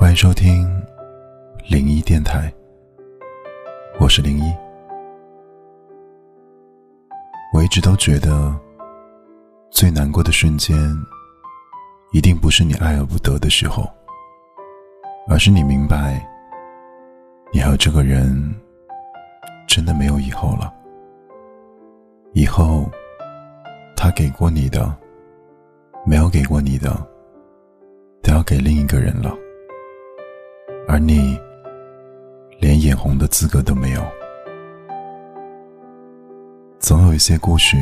欢迎收听零一电台，我是零一。我一直都觉得，最难过的瞬间，一定不是你爱而不得的时候，而是你明白，你和这个人真的没有以后了。以后，他给过你的，没有给过你的，都要给另一个人了。而你，连眼红的资格都没有。总有一些故事，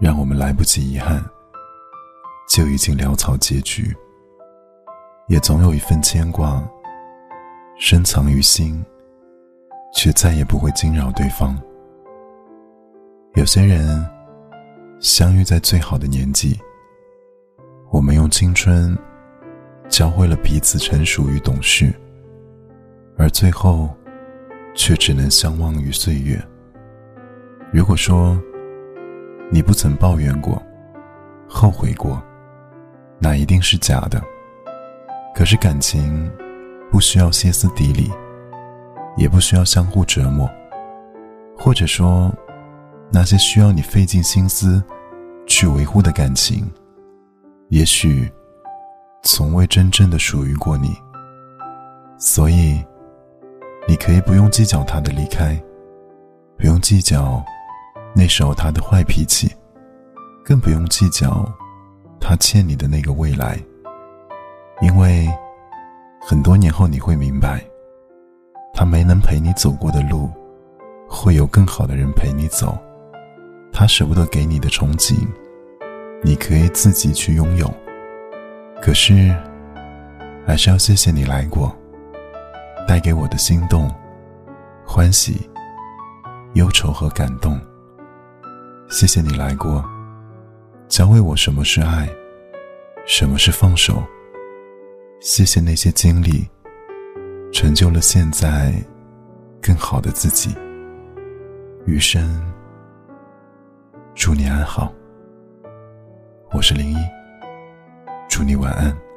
让我们来不及遗憾，就已经潦草结局；也总有一份牵挂，深藏于心，却再也不会惊扰对方。有些人相遇在最好的年纪，我们用青春教会了彼此成熟与懂事，而最后却只能相忘于岁月。如果说你不曾抱怨过、后悔过，那一定是假的。可是感情不需要歇斯底里，也不需要相互折磨，或者说。那些需要你费尽心思去维护的感情，也许从未真正的属于过你。所以，你可以不用计较他的离开，不用计较那时候他的坏脾气，更不用计较他欠你的那个未来。因为很多年后你会明白，他没能陪你走过的路，会有更好的人陪你走。他舍不得给你的憧憬，你可以自己去拥有。可是，还是要谢谢你来过，带给我的心动、欢喜、忧愁和感动。谢谢你来过，教会我什么是爱，什么是放手。谢谢那些经历，成就了现在更好的自己。余生。祝你安好，我是零一，祝你晚安。